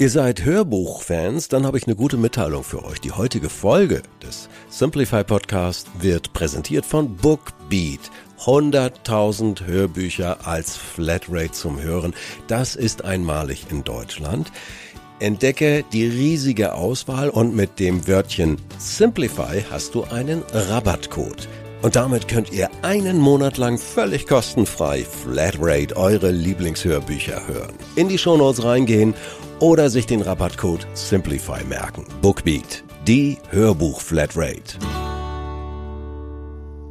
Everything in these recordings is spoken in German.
Ihr seid Hörbuchfans, dann habe ich eine gute Mitteilung für euch. Die heutige Folge des Simplify Podcast wird präsentiert von Bookbeat. 100.000 Hörbücher als Flatrate zum Hören. Das ist einmalig in Deutschland. Entdecke die riesige Auswahl und mit dem Wörtchen Simplify hast du einen Rabattcode. Und damit könnt ihr einen Monat lang völlig kostenfrei Flatrate eure Lieblingshörbücher hören. In die Shownotes reingehen oder sich den Rabattcode Simplify merken. Bookbeat, die Hörbuch-Flatrate.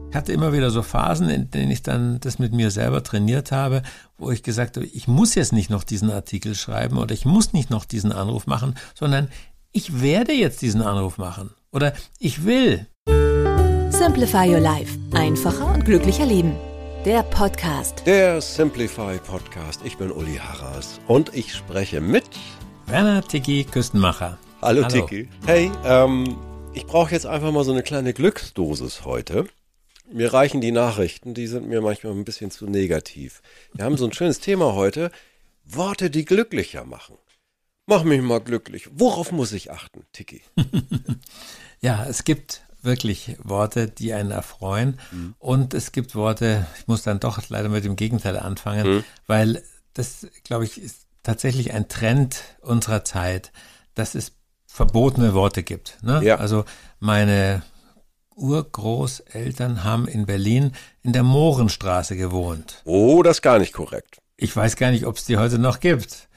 Ich hatte immer wieder so Phasen, in denen ich dann das mit mir selber trainiert habe, wo ich gesagt habe, ich muss jetzt nicht noch diesen Artikel schreiben oder ich muss nicht noch diesen Anruf machen, sondern ich werde jetzt diesen Anruf machen oder ich will. Simplify Your Life. Einfacher und glücklicher Leben. Der Podcast. Der Simplify Podcast. Ich bin Uli Harras und ich spreche mit Werner Tiki Küstenmacher. Hallo, Hallo. Tiki. Hey, ähm, ich brauche jetzt einfach mal so eine kleine Glücksdosis heute. Mir reichen die Nachrichten, die sind mir manchmal ein bisschen zu negativ. Wir haben so ein schönes Thema heute. Worte, die glücklicher machen. Mach mich mal glücklich. Worauf muss ich achten, Tiki? ja, es gibt wirklich Worte, die einen erfreuen. Mhm. Und es gibt Worte, ich muss dann doch leider mit dem Gegenteil anfangen, mhm. weil das, glaube ich, ist tatsächlich ein Trend unserer Zeit, dass es verbotene Worte gibt. Ne? Ja. Also meine Urgroßeltern haben in Berlin in der Mohrenstraße gewohnt. Oh, das ist gar nicht korrekt. Ich weiß gar nicht, ob es die heute noch gibt.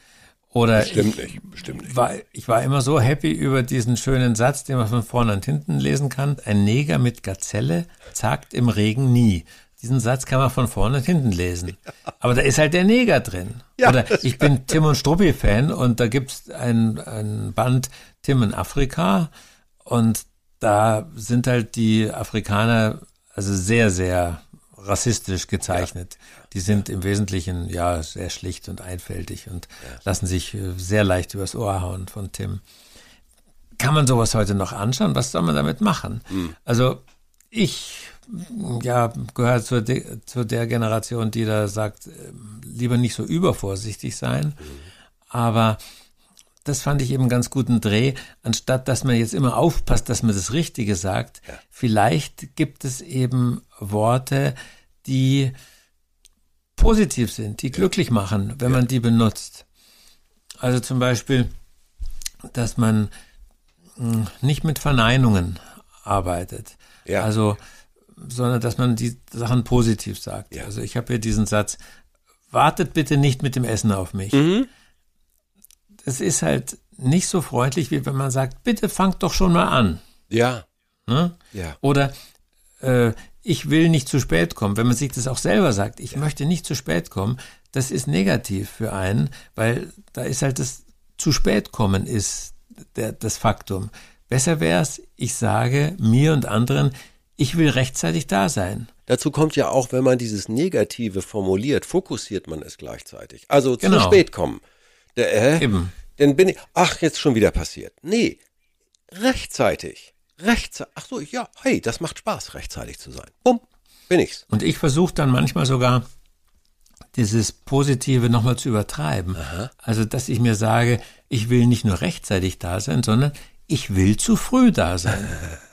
Oder bestimmt ich, nicht, bestimmt nicht. War, ich war immer so happy über diesen schönen Satz, den man von vorne und hinten lesen kann. Ein Neger mit Gazelle zagt im Regen nie. Diesen Satz kann man von vorne und hinten lesen. Aber da ist halt der Neger drin. Ja, Oder ich bin Tim und Struppi Fan und da gibt's ein, ein Band Tim in Afrika und da sind halt die Afrikaner also sehr, sehr rassistisch gezeichnet. Ja. Die sind im Wesentlichen ja sehr schlicht und einfältig und ja. lassen sich äh, sehr leicht übers Ohr hauen von Tim. Kann man sowas heute noch anschauen? Was soll man damit machen? Mhm. Also ich ja, gehöre zu, de, zu der Generation, die da sagt, äh, lieber nicht so übervorsichtig sein. Mhm. Aber das fand ich eben einen ganz guten Dreh, anstatt dass man jetzt immer aufpasst, dass man das Richtige sagt. Ja. Vielleicht gibt es eben Worte, die positiv sind, die ja. glücklich machen, wenn ja. man die benutzt. Also zum Beispiel, dass man hm, nicht mit Verneinungen arbeitet. Ja. Also, sondern dass man die Sachen positiv sagt. Also ich habe hier diesen Satz, wartet bitte nicht mit dem Essen auf mich. Mhm es ist halt nicht so freundlich, wie wenn man sagt, bitte fangt doch schon mal an. Ja. Ne? ja. Oder äh, ich will nicht zu spät kommen. Wenn man sich das auch selber sagt, ich ja. möchte nicht zu spät kommen, das ist negativ für einen, weil da ist halt das zu spät kommen ist der, das Faktum. Besser wäre es, ich sage mir und anderen, ich will rechtzeitig da sein. Dazu kommt ja auch, wenn man dieses Negative formuliert, fokussiert man es gleichzeitig. Also genau. zu spät kommen. Der, äh, Eben. Dann bin ich, ach, jetzt schon wieder passiert. Nee, rechtzeitig. Rechtzeitig. Ach so, ja, hey, das macht Spaß, rechtzeitig zu sein. Bumm, bin ich's. Und ich versuche dann manchmal sogar, dieses Positive nochmal zu übertreiben. Aha. Also, dass ich mir sage, ich will nicht nur rechtzeitig da sein, sondern ich will zu früh da sein.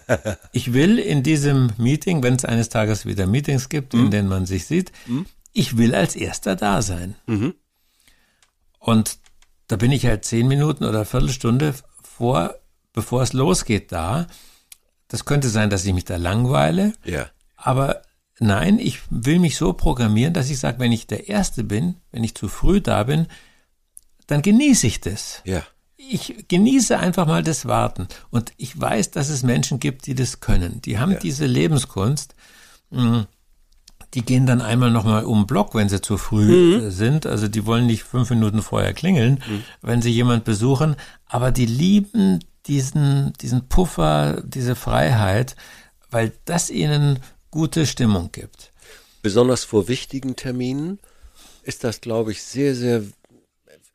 ich will in diesem Meeting, wenn es eines Tages wieder Meetings gibt, mhm. in denen man sich sieht, mhm. ich will als erster da sein. Mhm. Und da bin ich halt zehn Minuten oder eine Viertelstunde vor, bevor es losgeht da. Das könnte sein, dass ich mich da langweile. Ja. Aber nein, ich will mich so programmieren, dass ich sage, wenn ich der Erste bin, wenn ich zu früh da bin, dann genieße ich das. Ja. Ich genieße einfach mal das Warten. Und ich weiß, dass es Menschen gibt, die das können. Die haben ja. diese Lebenskunst. Hm, die gehen dann einmal nochmal um den Block, wenn sie zu früh mhm. sind. Also die wollen nicht fünf Minuten vorher klingeln, mhm. wenn sie jemand besuchen. Aber die lieben diesen, diesen Puffer, diese Freiheit, weil das ihnen gute Stimmung gibt. Besonders vor wichtigen Terminen ist das, glaube ich, sehr, sehr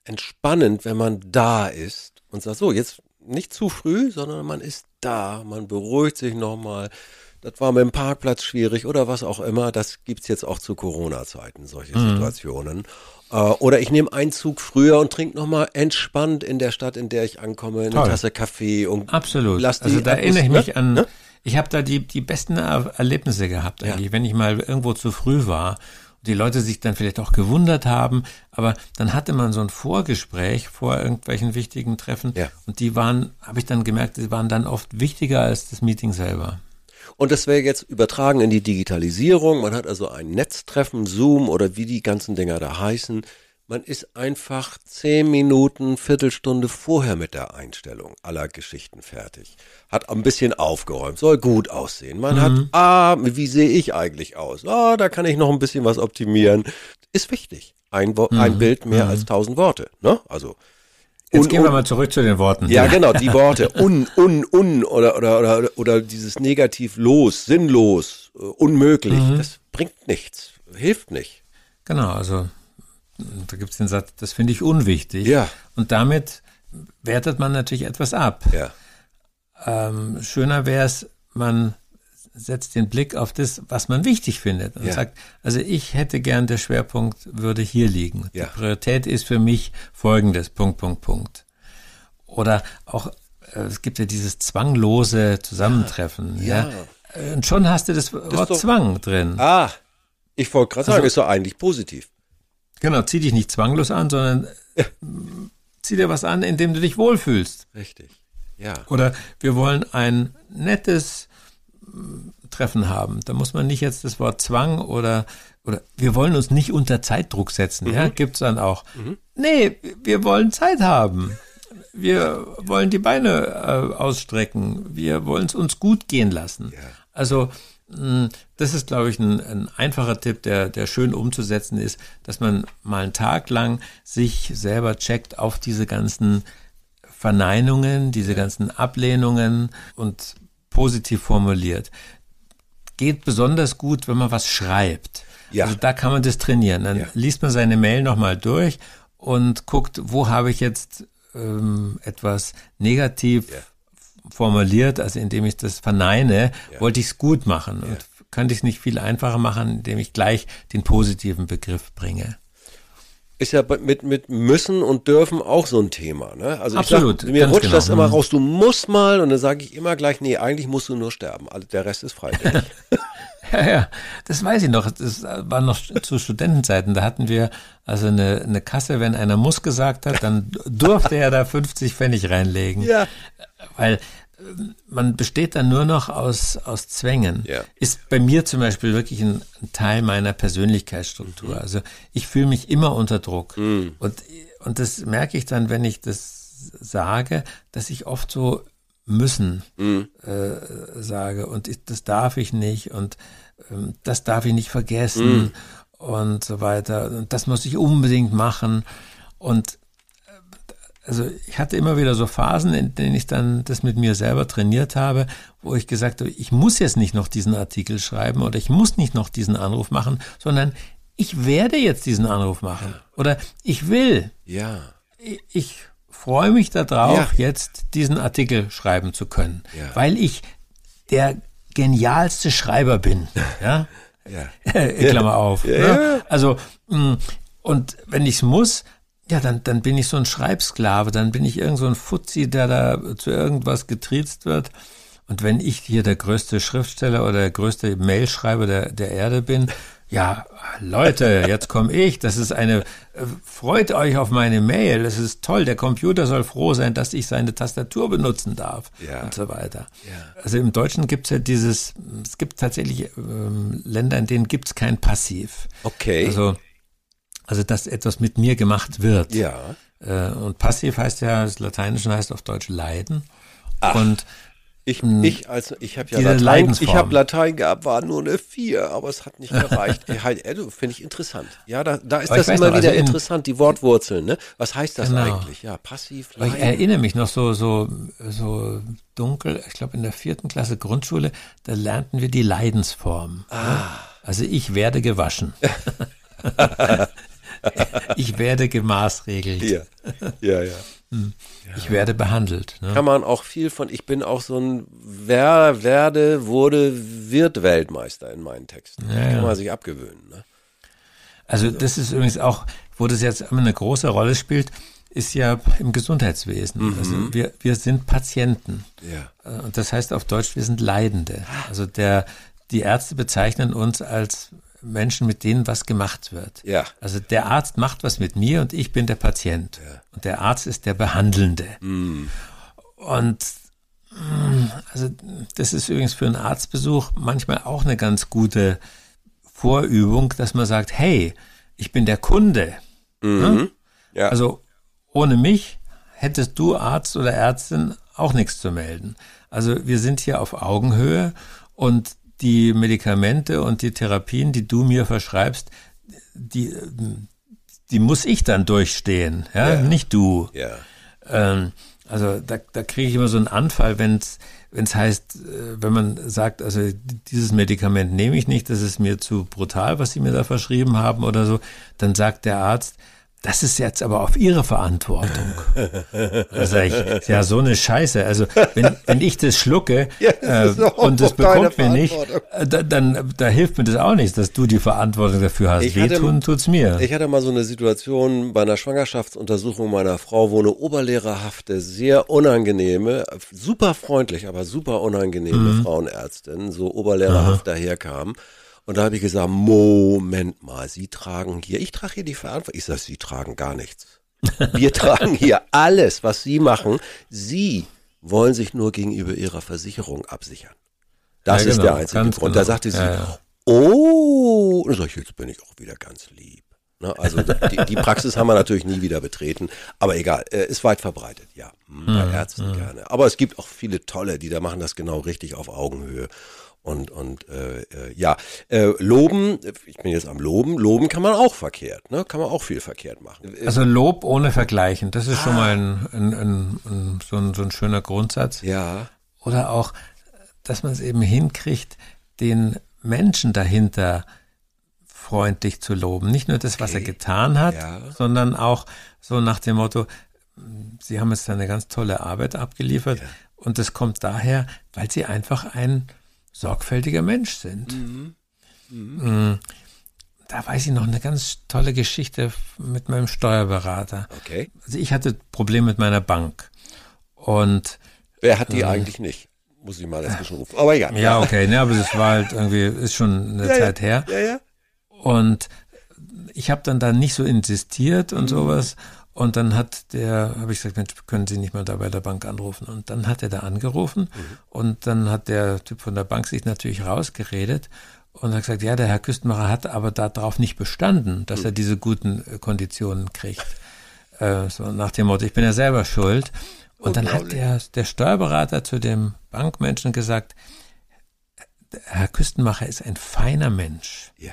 entspannend, wenn man da ist und sagt, so, jetzt nicht zu früh, sondern man ist da, man beruhigt sich nochmal. Das war mit dem Parkplatz schwierig oder was auch immer. Das gibt's jetzt auch zu Corona-Zeiten, solche mhm. Situationen. Äh, oder ich nehme einen Zug früher und trinke nochmal entspannt in der Stadt, in der ich ankomme, eine Toll. Tasse Kaffee und Absolut. Lass die also da erinnere ich mich ne? an, ne? ich habe da die, die besten Erlebnisse gehabt eigentlich, ja. wenn ich mal irgendwo zu früh war die Leute sich dann vielleicht auch gewundert haben, aber dann hatte man so ein Vorgespräch vor irgendwelchen wichtigen Treffen ja. und die waren, habe ich dann gemerkt, die waren dann oft wichtiger als das Meeting selber. Und das wäre jetzt übertragen in die Digitalisierung. Man hat also ein Netztreffen, Zoom oder wie die ganzen Dinger da heißen. Man ist einfach zehn Minuten, Viertelstunde vorher mit der Einstellung aller Geschichten fertig. Hat ein bisschen aufgeräumt, soll gut aussehen. Man mhm. hat, ah, wie sehe ich eigentlich aus? Ah, da kann ich noch ein bisschen was optimieren. Ist wichtig. Ein, mhm. ein Bild mehr mhm. als tausend Worte. Ne? Also Jetzt un, gehen wir mal zurück zu den Worten. Ja, genau, die Worte. Un, un, un oder, oder, oder, oder dieses Negativ los, sinnlos, äh, unmöglich. Mhm. Das bringt nichts, hilft nicht. Genau, also da gibt es den Satz, das finde ich unwichtig. Ja. Und damit wertet man natürlich etwas ab. Ja. Ähm, schöner wäre es, man setzt den Blick auf das, was man wichtig findet und ja. sagt, also ich hätte gern, der Schwerpunkt würde hier liegen. Ja. Die Priorität ist für mich folgendes, Punkt, Punkt, Punkt. Oder auch, äh, es gibt ja dieses zwanglose Zusammentreffen. Ja. ja. Und schon hast du das Wort das Zwang drin. Ah, ich wollte gerade sagen, also, ist doch eigentlich positiv. Genau, zieh dich nicht zwanglos an, sondern ja. zieh dir was an, in dem du dich wohlfühlst. Richtig. Ja. Oder wir wollen ein nettes mm, Treffen haben. Da muss man nicht jetzt das Wort Zwang oder oder wir wollen uns nicht unter Zeitdruck setzen, mhm. ja, gibt's dann auch. Mhm. Nee, wir wollen Zeit haben. Wir wollen die Beine äh, ausstrecken. Wir wollen es uns gut gehen lassen. Ja. Also das ist, glaube ich, ein, ein, einfacher Tipp, der, der schön umzusetzen ist, dass man mal einen Tag lang sich selber checkt auf diese ganzen Verneinungen, diese ganzen Ablehnungen und positiv formuliert. Geht besonders gut, wenn man was schreibt. Ja. Also da kann man das trainieren. Dann ja. liest man seine Mail nochmal durch und guckt, wo habe ich jetzt ähm, etwas negativ ja formuliert, also indem ich das verneine, ja. wollte ich es gut machen. Ja. Und könnte ich es nicht viel einfacher machen, indem ich gleich den positiven Begriff bringe. Ist ja mit, mit müssen und dürfen auch so ein Thema. Ne? Also Absolut. Sag, mir rutscht genau. das immer mhm. raus, du musst mal und dann sage ich immer gleich, nee, eigentlich musst du nur sterben. Also der Rest ist freiwillig. ja, ja, das weiß ich noch. Das war noch zu Studentenzeiten. Da hatten wir also eine, eine Kasse, wenn einer muss gesagt hat, dann durfte er da 50 Pfennig reinlegen. Ja. Weil man besteht dann nur noch aus, aus Zwängen. Ja. Ist bei mir zum Beispiel wirklich ein, ein Teil meiner Persönlichkeitsstruktur. Mhm. Also ich fühle mich immer unter Druck. Mhm. Und, und das merke ich dann, wenn ich das sage, dass ich oft so müssen mhm. äh, sage und ich, das darf ich nicht und ähm, das darf ich nicht vergessen mhm. und so weiter. Und das muss ich unbedingt machen. Und also ich hatte immer wieder so Phasen, in denen ich dann das mit mir selber trainiert habe, wo ich gesagt habe, ich muss jetzt nicht noch diesen Artikel schreiben oder ich muss nicht noch diesen Anruf machen, sondern ich werde jetzt diesen Anruf machen oder ich will. Ja. Ich, ich freue mich darauf, ja. jetzt diesen Artikel schreiben zu können, ja. weil ich der genialste Schreiber bin. Ja. ja. Klammer auf. Ja, ne? Also mm, und wenn ich es muss, ja, dann, dann bin ich so ein Schreibsklave, dann bin ich irgend so ein Fuzzi, der da zu irgendwas getriezt wird. Und wenn ich hier der größte Schriftsteller oder der größte Mailschreiber der, der Erde bin, ja, Leute, jetzt komme ich. Das ist eine, freut euch auf meine Mail. Das ist toll. Der Computer soll froh sein, dass ich seine Tastatur benutzen darf ja. und so weiter. Ja. Also im Deutschen gibt es ja dieses, es gibt tatsächlich ähm, Länder, in denen gibt es kein Passiv. Okay. Also also, dass etwas mit mir gemacht wird. Ja. Äh, und passiv heißt ja, das Lateinische heißt auf Deutsch leiden. Ach. Und Ich, ich, als, ich habe ja Latein, ich habe Latein gehabt, war nur eine vier, aber es hat nicht gereicht. Halt, du, Finde ich interessant. Ja, da, da ist Aber das immer noch, wieder also in- interessant, die Wortwurzeln, ne? Was heißt das Genau. eigentlich? Ja, passiv, Aber ich leiden. erinnere mich noch so, so, so dunkel, ich glaube in der vierten Klasse Grundschule, da lernten wir die Leidensform. Ah. Also ich werde gewaschen. ich werde gemaßregelt. Ja, ja, ja. Ich werde behandelt. Ne? Kann man auch viel von, ich bin auch so ein Wer, werde, wurde, wird Weltmeister in meinen Texten. Ja, Kann ja. man sich abgewöhnen, ne? Also das ist übrigens auch, wo das jetzt immer eine große Rolle spielt, ist ja im Gesundheitswesen. Also wir, wir sind Patienten. Ja. Äh, Und das heißt auf Deutsch, wir sind Leidende. Also der, die Ärzte bezeichnen uns als Menschen, mit denen was gemacht wird. Ja. Also der Arzt macht was mit mir und ich bin der Patient. Und der Arzt ist der Behandelnde. Und mm, also das ist übrigens für einen Arztbesuch manchmal auch eine ganz gute Vorübung, dass man sagt, hey, ich bin der Kunde. Ja. Also ohne mich hättest du Arzt oder Ärztin auch nichts zu melden. Also wir sind hier auf Augenhöhe und die Medikamente und die Therapien, die du mir verschreibst, die, die muss ich dann durchstehen, ja, Ja. nicht du. ja. Ähm, also da, da kriege ich immer so einen Anfall, wenn es wenn es heißt, äh, wenn man sagt, also dieses Medikament nehme ich nicht, das ist mir zu brutal, was Sie mir da verschrieben haben oder so, dann sagt der Arzt, das ist jetzt aber auf Ihre Verantwortung. Da sage ich, ja, so eine Scheiße. Also wenn, wenn ich das schlucke äh, und das bekommt mir nicht, äh, da, dann da hilft mir das auch nicht, dass du die Verantwortung dafür hast. Ich hatte- Wehtun tut's mir. Ich hatte mal so eine Situation bei einer Schwangerschaftsuntersuchung meiner Frau, wo eine oberlehrerhafte, sehr unangenehme, super freundlich, aber super unangenehme Frauenärztin so oberlehrerhaft daherkam. Und da habe ich gesagt, Moment mal, Sie tragen hier, ich trage hier die Verantwortung. Ich sage, Sie tragen gar nichts. Wir tragen hier alles, was Sie machen. Sie wollen sich nur gegenüber Ihrer Versicherung absichern. Das Ja, ist genau, der einzige ganz Grund. genau. Da sagte sie, Ja, ja. oh, und sag ich, jetzt bin ich auch wieder ganz lieb. Ne, also die, die Praxis haben wir natürlich nie wieder betreten, aber egal, äh, ist weit verbreitet, ja, hm, bei Ärzten gerne. Aber es gibt auch viele tolle, die da machen das genau richtig auf Augenhöhe. Und, und äh, äh, ja, äh, loben, ich bin jetzt am Loben, loben kann man auch verkehrt, ne? Kann man auch viel verkehrt machen. Also Lob ohne Vergleichen, das ist schon mal ein, ein, ein, ein, so, ein, so ein schöner Grundsatz. ja, Oder auch, dass man es eben hinkriegt, den Menschen dahinter freundlich zu loben. Nicht nur das, was er getan hat, Ja. sondern auch so nach dem Motto, Sie haben jetzt eine ganz tolle Arbeit abgeliefert und das kommt daher, weil Sie einfach ein sorgfältiger Mensch sind. Mm. Da weiß ich noch eine ganz tolle Geschichte mit meinem Steuerberater. okay. Also ich hatte Probleme mit meiner Bank und Wer hat die eigentlich nicht? Muss ich mal dazwischen rufen. Aber egal. Ja, okay, ne, aber das war halt irgendwie, ist schon eine Ja, Zeit her. Ja, ja. Und ich habe dann da nicht so insistiert und sowas. Und dann hat der, habe ich gesagt, Mensch, können Sie nicht mal da bei der Bank anrufen? Und dann hat er da angerufen und dann hat der Typ von der Bank sich natürlich rausgeredet und hat gesagt, ja, der Herr Küstenmacher hat aber darauf nicht bestanden, dass er diese guten äh, Konditionen kriegt. Äh, so nach dem Motto, ich bin ja selber schuld. Und dann hat der, der Steuerberater zu dem Bankmenschen gesagt, Herr Küstenmacher ist ein feiner Mensch. Ja.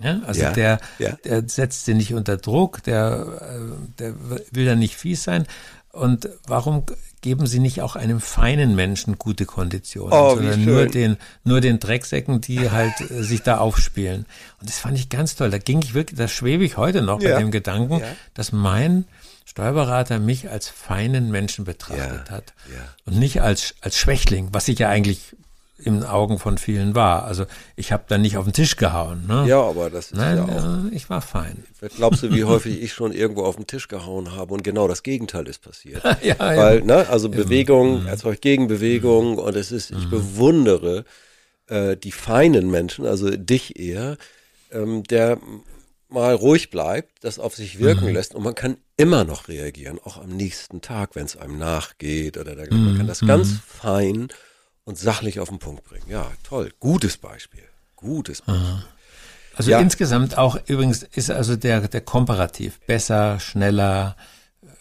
Ja, also Ja, der, ja. der setzt sie nicht unter Druck, der, äh, der will da nicht fies sein. Und warum geben sie nicht auch einem feinen Menschen gute Konditionen, Oh, sondern nur den, nur den Drecksäcken, die halt äh, sich da aufspielen. Und das fand ich ganz toll. Da ging ich wirklich, da schwebe ich heute noch Ja. bei dem Gedanken, Ja. dass mein Steuerberater mich als feinen Menschen betrachtet Ja, hat. ja. Und nicht als, als Schwächling, was ich ja eigentlich in den Augen von vielen war. Also ich habe da nicht auf den Tisch gehauen. Ne? Ja, aber das ist Nein, ja auch. äh, ich war fein. Glaubst du, wie häufig ich schon irgendwo auf den Tisch gehauen habe und genau das Gegenteil ist passiert? ja, Weil, ne, also Bewegung erzeugt Gegenbewegung und es ist, ich bewundere äh, die feinen Menschen, also dich eher, ähm, der mal ruhig bleibt, das auf sich wirken lässt und man kann immer noch reagieren, auch am nächsten Tag, wenn es einem nachgeht oder dergleichen. Man kann das ganz fein und sachlich auf den Punkt bringen. Ja, toll. Gutes Beispiel. Gutes Beispiel. Also Ja. insgesamt auch übrigens ist also der, der Komparativ besser, schneller,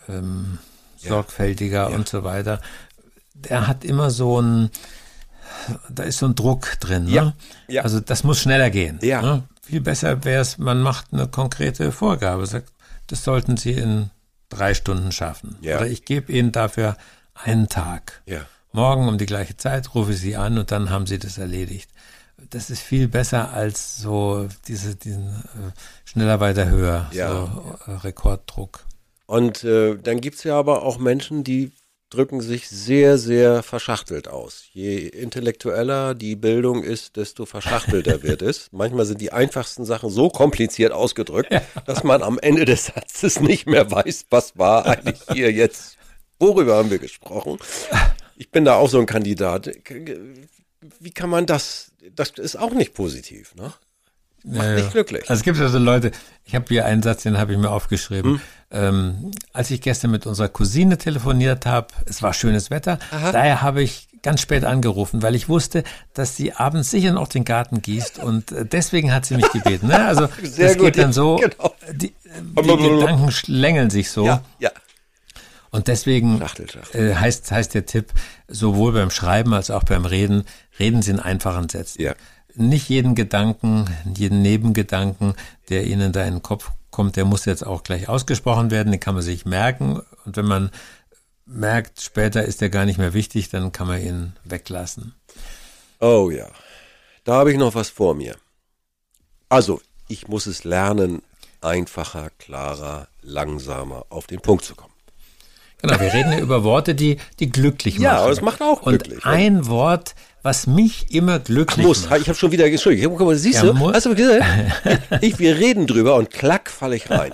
ähm, sorgfältiger und so weiter. der hat immer so ein, da ist so ein Druck drin. Ne? Ja, ja. Also das muss schneller gehen. Ja. Ne? Viel besser wäre es, man macht eine konkrete Vorgabe, sagt, das sollten Sie in drei Stunden schaffen. Ja. Oder ich gebe Ihnen dafür einen Tag. Ja. Morgen um die gleiche Zeit rufe ich Sie an und dann haben Sie das erledigt. Das ist viel besser als so diese, diesen äh, schneller, weiter, höher, Ja. so äh, Rekorddruck. Und äh, dann gibt's ja aber auch Menschen, die drücken sich sehr, sehr verschachtelt aus. Je intellektueller die Bildung ist, desto verschachtelter wird es. Manchmal sind die einfachsten Sachen so kompliziert ausgedrückt, dass man am Ende des Satzes nicht mehr weiß, was war eigentlich hier jetzt. Worüber haben wir gesprochen? Ich bin da auch so ein Kandidat. Wie kann man das? Das ist auch nicht positiv, ne? Macht nicht glücklich. Also es gibt ja so Leute, ich habe hier einen Satz, den habe ich mir aufgeschrieben. Hm. Ähm, als ich gestern mit unserer Cousine telefoniert habe, es war schönes Wetter, daher habe ich ganz spät angerufen, weil ich wusste, dass sie abends sicher noch den Garten gießt und äh, deswegen hat sie mich gebeten. Ne? Also Sehr das gut, geht dann ja, so, genau. die, die Gedanken schlängeln sich so. Ja, ja. Und deswegen Schachtel, Schachtel. äh, heißt, heißt der Tipp, sowohl beim Schreiben als auch beim Reden, reden Sie in einfachen Sätzen. Ja. Nicht jeden Gedanken, jeden Nebengedanken, der Ihnen da in den Kopf kommt, der muss jetzt auch gleich ausgesprochen werden, den kann man sich merken. Und wenn man merkt, später ist der gar nicht mehr wichtig, dann kann man ihn weglassen. Oh ja, da habe ich noch was vor mir. Also, ich muss es lernen, einfacher, klarer, langsamer auf den Punkt zu kommen. Genau, wir reden ja über Worte, die, die glücklich machen. Ja, aber es macht auch Und glücklich. ein Wort, was mich immer glücklich Muss, macht. ich habe schon wieder, Entschuldigung, guck mal, siehst Ja, du, hast du gesehen? Ich, wir reden drüber und klack falle ich rein.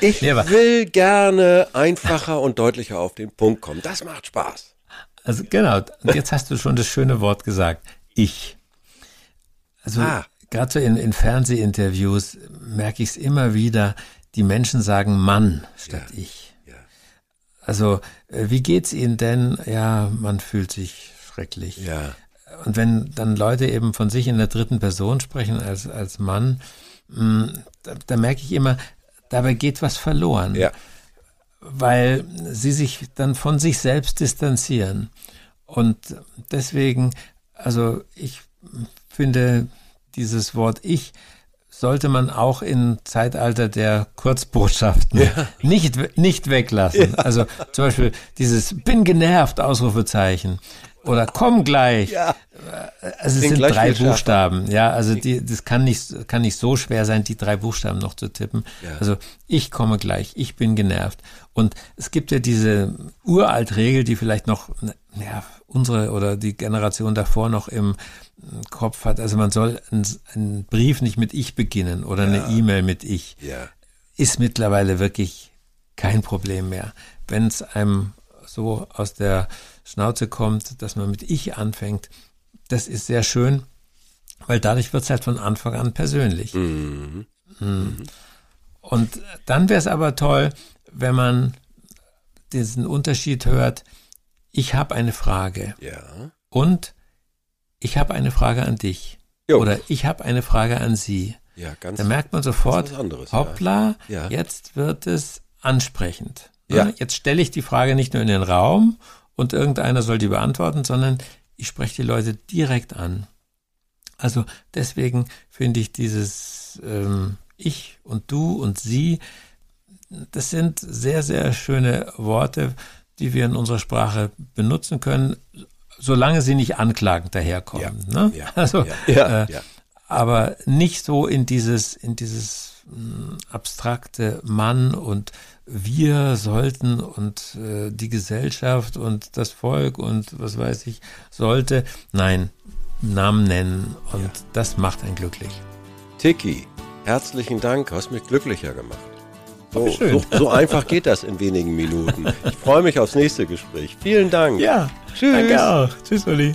Ich Nee, will gerne einfacher und deutlicher auf den Punkt kommen. Das macht Spaß. Also genau, und jetzt hast du schon das schöne Wort gesagt. Ich. Also Ah. gerade so in, in Fernsehinterviews merke ich es immer wieder, die Menschen sagen Mann statt ich. Also, äh, wie geht's Ihnen denn? Ja, man fühlt sich schrecklich. Ja. Und wenn dann Leute eben von sich in der dritten Person sprechen als, als Mann, mh, da, da merke ich immer, dabei geht was verloren Ja. weil sie sich dann von sich selbst distanzieren. Und deswegen, also ich finde, dieses Wort Ich sollte man auch im Zeitalter der Kurzbotschaften nicht, nicht weglassen. Also zum Beispiel dieses Bin genervt, Ausrufezeichen. Oder komm gleich. Ja. Also es Klingt sind drei schärfer. Buchstaben. Ja, also die, das kann nicht, kann nicht so schwer sein, die drei Buchstaben noch zu tippen. Ja. Also ich komme gleich, ich bin genervt. Und es gibt ja diese uralt Regel, die vielleicht noch, ja, unsere oder die Generation davor noch im Kopf hat. Also man soll einen, Brief nicht mit ich beginnen oder eine E-Mail mit ich. Ja. Ist mittlerweile wirklich kein Problem mehr. Wenn es einem so aus der Schnauze kommt, dass man mit ich anfängt, das ist sehr schön, weil dadurch wird es halt von Anfang an persönlich. Mhm. Mhm. Und dann wäre es aber toll, wenn man diesen Unterschied hört, ich habe eine Frage Ja. und ich habe eine Frage an dich Jo. oder ich habe eine Frage an Sie. Ja, ganz. Da merkt man sofort, anderes, ja. hoppla, Ja. jetzt wird es ansprechend. Ja. Ne? Jetzt stelle ich die Frage nicht nur in den Raum und irgendeiner soll die beantworten, sondern ich spreche die Leute direkt an. Also deswegen finde ich dieses ähm, Ich und Du und Sie, das sind sehr, sehr schöne Worte, die wir in unserer Sprache benutzen können, solange sie nicht anklagend daherkommen. Ja, ne? ja, also, ja, äh, aber nicht so in dieses, in dieses abstrakte Mann und wir sollten und äh, die Gesellschaft und das Volk und was weiß ich sollte. Nein, Namen nennen und das macht einen glücklich. Tiki, herzlichen Dank, hast mich glücklicher gemacht. So, so, so einfach geht das in wenigen Minuten. Ich freue mich aufs nächste Gespräch. Vielen Dank. Ja, Tschüss. danke auch. Tschüss, Uli.